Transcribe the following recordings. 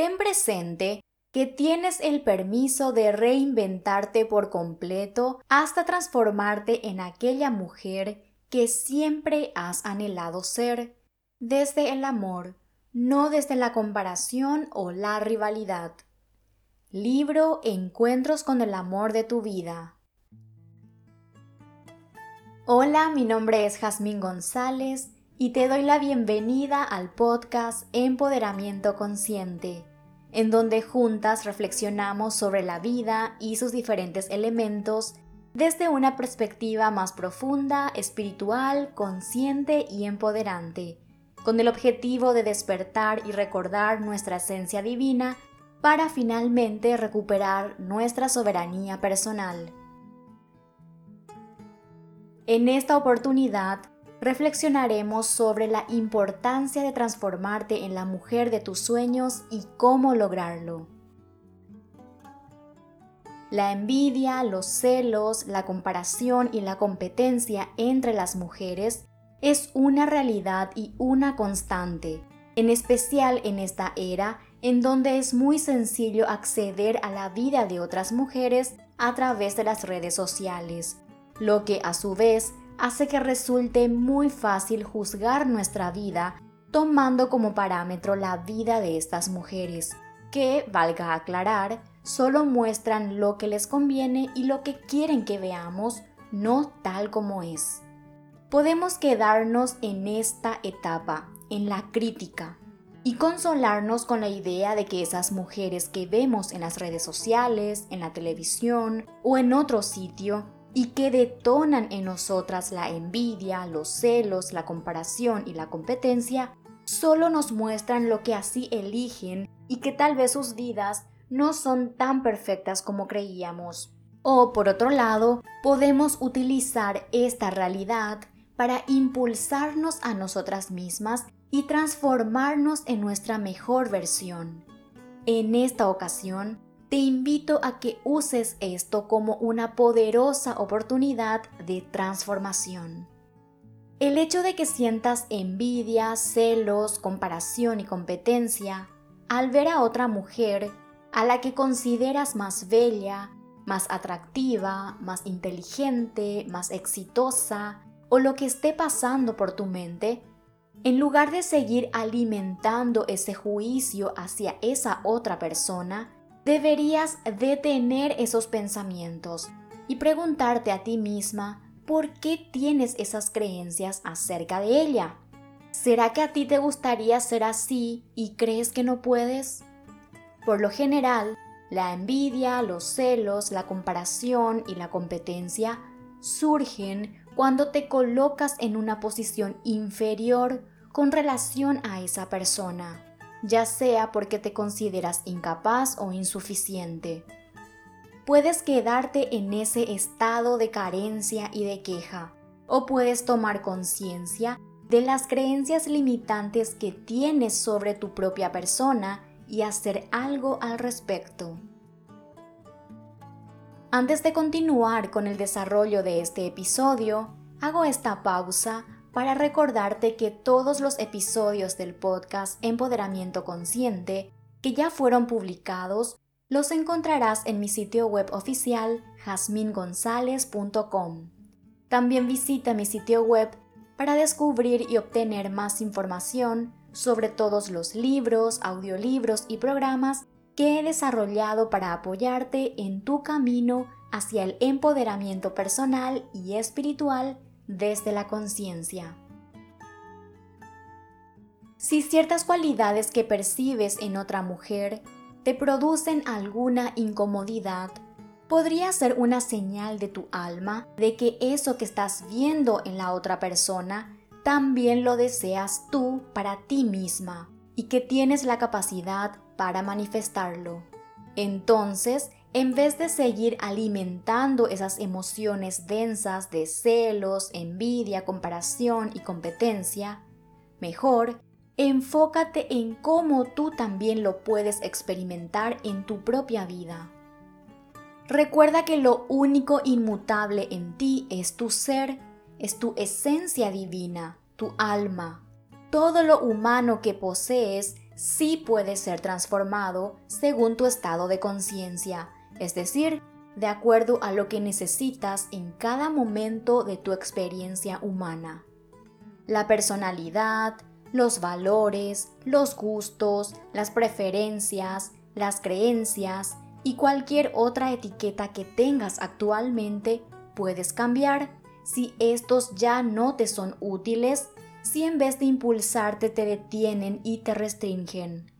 ten presente que tienes el permiso de reinventarte por completo hasta transformarte en aquella mujer que siempre has anhelado ser, desde el amor, no desde la comparación o la rivalidad. Libro Encuentros con el amor de tu vida. Hola, mi nombre es Jazmín González y te doy la bienvenida al podcast Empoderamiento Consciente en donde juntas reflexionamos sobre la vida y sus diferentes elementos desde una perspectiva más profunda, espiritual, consciente y empoderante, con el objetivo de despertar y recordar nuestra esencia divina para finalmente recuperar nuestra soberanía personal. En esta oportunidad reflexionaremos sobre la importancia de transformarte en la mujer de tus sueños y cómo lograrlo. La envidia, los celos, la comparación y la competencia entre las mujeres es una realidad y una constante, en especial en esta era en donde es muy sencillo acceder a la vida de otras mujeres a través de las redes sociales, lo que a su vez hace que resulte muy fácil juzgar nuestra vida tomando como parámetro la vida de estas mujeres, que, valga aclarar, solo muestran lo que les conviene y lo que quieren que veamos, no tal como es. Podemos quedarnos en esta etapa, en la crítica, y consolarnos con la idea de que esas mujeres que vemos en las redes sociales, en la televisión o en otro sitio y que detonan en nosotras la envidia, los celos, la comparación y la competencia, solo nos muestran lo que así eligen y que tal vez sus vidas no son tan perfectas como creíamos. O por otro lado, podemos utilizar esta realidad para impulsarnos a nosotras mismas y transformarnos en nuestra mejor versión. En esta ocasión, te invito a que uses esto como una poderosa oportunidad de transformación. El hecho de que sientas envidia, celos, comparación y competencia al ver a otra mujer a la que consideras más bella, más atractiva, más inteligente, más exitosa o lo que esté pasando por tu mente, en lugar de seguir alimentando ese juicio hacia esa otra persona, deberías detener esos pensamientos y preguntarte a ti misma por qué tienes esas creencias acerca de ella. ¿Será que a ti te gustaría ser así y crees que no puedes? Por lo general, la envidia, los celos, la comparación y la competencia surgen cuando te colocas en una posición inferior con relación a esa persona ya sea porque te consideras incapaz o insuficiente. Puedes quedarte en ese estado de carencia y de queja, o puedes tomar conciencia de las creencias limitantes que tienes sobre tu propia persona y hacer algo al respecto. Antes de continuar con el desarrollo de este episodio, hago esta pausa para recordarte que todos los episodios del podcast Empoderamiento Consciente que ya fueron publicados los encontrarás en mi sitio web oficial jasmingonzalez.com. También visita mi sitio web para descubrir y obtener más información sobre todos los libros, audiolibros y programas que he desarrollado para apoyarte en tu camino hacia el empoderamiento personal y espiritual desde la conciencia. Si ciertas cualidades que percibes en otra mujer te producen alguna incomodidad, podría ser una señal de tu alma de que eso que estás viendo en la otra persona también lo deseas tú para ti misma y que tienes la capacidad para manifestarlo. Entonces, en vez de seguir alimentando esas emociones densas de celos, envidia, comparación y competencia, mejor enfócate en cómo tú también lo puedes experimentar en tu propia vida. Recuerda que lo único inmutable en ti es tu ser, es tu esencia divina, tu alma. Todo lo humano que posees sí puede ser transformado según tu estado de conciencia, es decir, de acuerdo a lo que necesitas en cada momento de tu experiencia humana. La personalidad, los valores, los gustos, las preferencias, las creencias y cualquier otra etiqueta que tengas actualmente puedes cambiar si estos ya no te son útiles, si en vez de impulsarte te detienen y te restringen.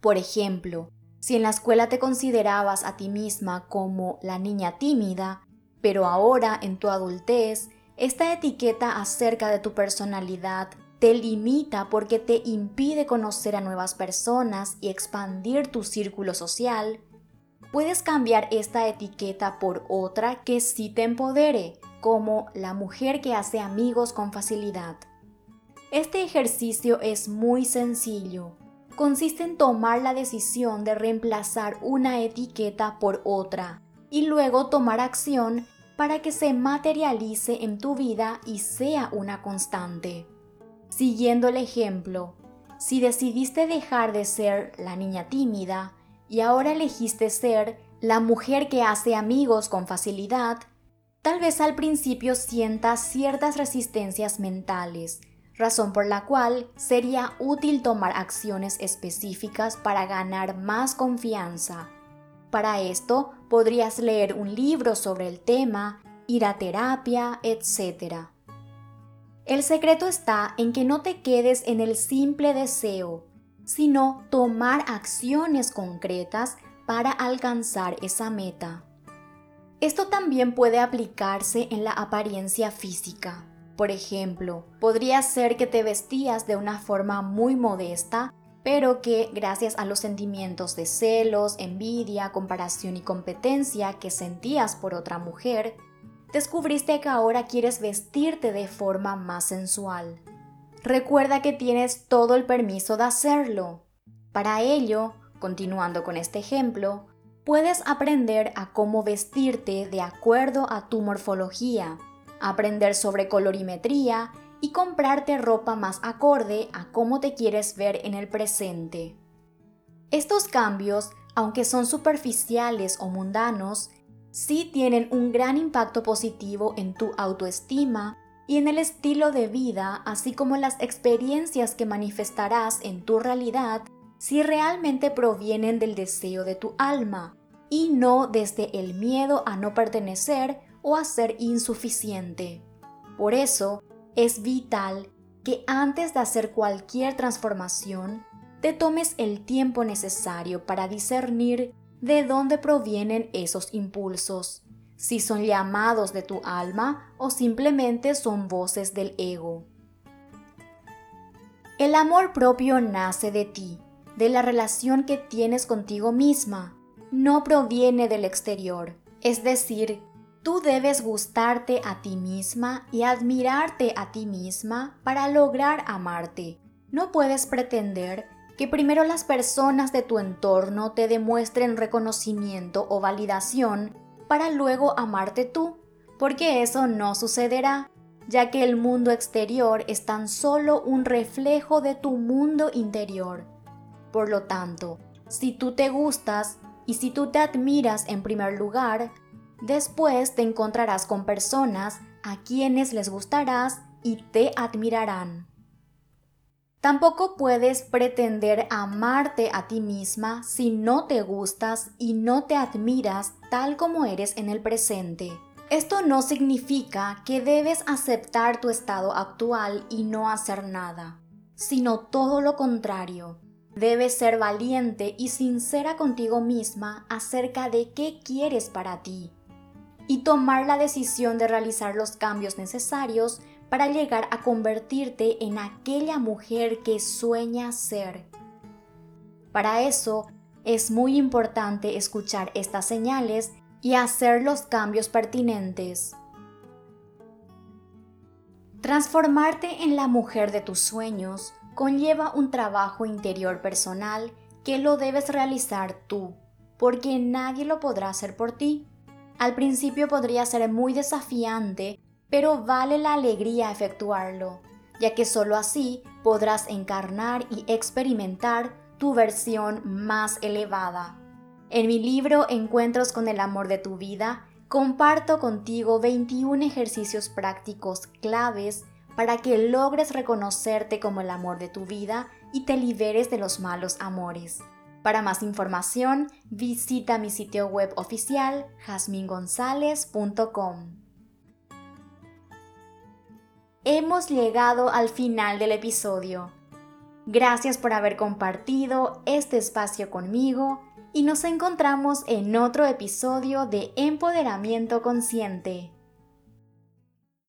Por ejemplo, si en la escuela te considerabas a ti misma como la niña tímida, pero ahora en tu adultez, esta etiqueta acerca de tu personalidad te limita porque te impide conocer a nuevas personas y expandir tu círculo social, puedes cambiar esta etiqueta por otra que sí te empodere, como la mujer que hace amigos con facilidad. Este ejercicio es muy sencillo. Consiste en tomar la decisión de reemplazar una etiqueta por otra y luego tomar acción para que se materialice en tu vida y sea una constante. Siguiendo el ejemplo, si decidiste dejar de ser la niña tímida y ahora elegiste ser la mujer que hace amigos con facilidad, tal vez al principio sientas ciertas resistencias mentales, razón por la cual sería útil tomar acciones específicas para ganar más confianza. Para esto podrías leer un libro sobre el tema, ir a terapia, etc. El secreto está en que no te quedes en el simple deseo, sino tomar acciones concretas para alcanzar esa meta. Esto también puede aplicarse en la apariencia física. Por ejemplo, podría ser que te vestías de una forma muy modesta, pero que gracias a los sentimientos de celos, envidia, comparación y competencia que sentías por otra mujer, descubriste que ahora quieres vestirte de forma más sensual. Recuerda que tienes todo el permiso de hacerlo. Para ello, continuando con este ejemplo, puedes aprender a cómo vestirte de acuerdo a tu morfología, aprender sobre colorimetría y comprarte ropa más acorde a cómo te quieres ver en el presente. Estos cambios, aunque son superficiales o mundanos, sí tienen un gran impacto positivo en tu autoestima y en el estilo de vida, así como las experiencias que manifestarás en tu realidad si realmente provienen del deseo de tu alma y no desde el miedo a no pertenecer o a ser insuficiente. Por eso, es vital que antes de hacer cualquier transformación, te tomes el tiempo necesario para discernir de dónde provienen esos impulsos, si son llamados de tu alma o simplemente son voces del ego. El amor propio nace de ti, de la relación que tienes contigo misma, no proviene del exterior, es decir, Tú debes gustarte a ti misma y admirarte a ti misma para lograr amarte. No puedes pretender que primero las personas de tu entorno te demuestren reconocimiento o validación para luego amarte tú, porque eso no sucederá, ya que el mundo exterior es tan solo un reflejo de tu mundo interior. Por lo tanto, si tú te gustas y si tú te admiras en primer lugar, Después te encontrarás con personas a quienes les gustarás y te admirarán. Tampoco puedes pretender amarte a ti misma si no te gustas y no te admiras tal como eres en el presente. Esto no significa que debes aceptar tu estado actual y no hacer nada, sino todo lo contrario. Debes ser valiente y sincera contigo misma acerca de qué quieres para ti y tomar la decisión de realizar los cambios necesarios para llegar a convertirte en aquella mujer que sueña ser. Para eso, es muy importante escuchar estas señales y hacer los cambios pertinentes. Transformarte en la mujer de tus sueños conlleva un trabajo interior personal que lo debes realizar tú, porque nadie lo podrá hacer por ti. Al principio podría ser muy desafiante, pero vale la alegría efectuarlo. ya que solo así podrás encarnar y experimentar tu versión más elevada. En mi libro Encuentros con el amor de tu vida, comparto contigo 21 ejercicios prácticos claves para que logres reconocerte como el amor de tu vida y te liberes de los malos amores. Para más información, visita mi sitio web oficial jasmingonzalez.com. Hemos llegado al final del episodio. Gracias por haber compartido este espacio conmigo y nos encontramos en otro episodio de Empoderamiento Consciente.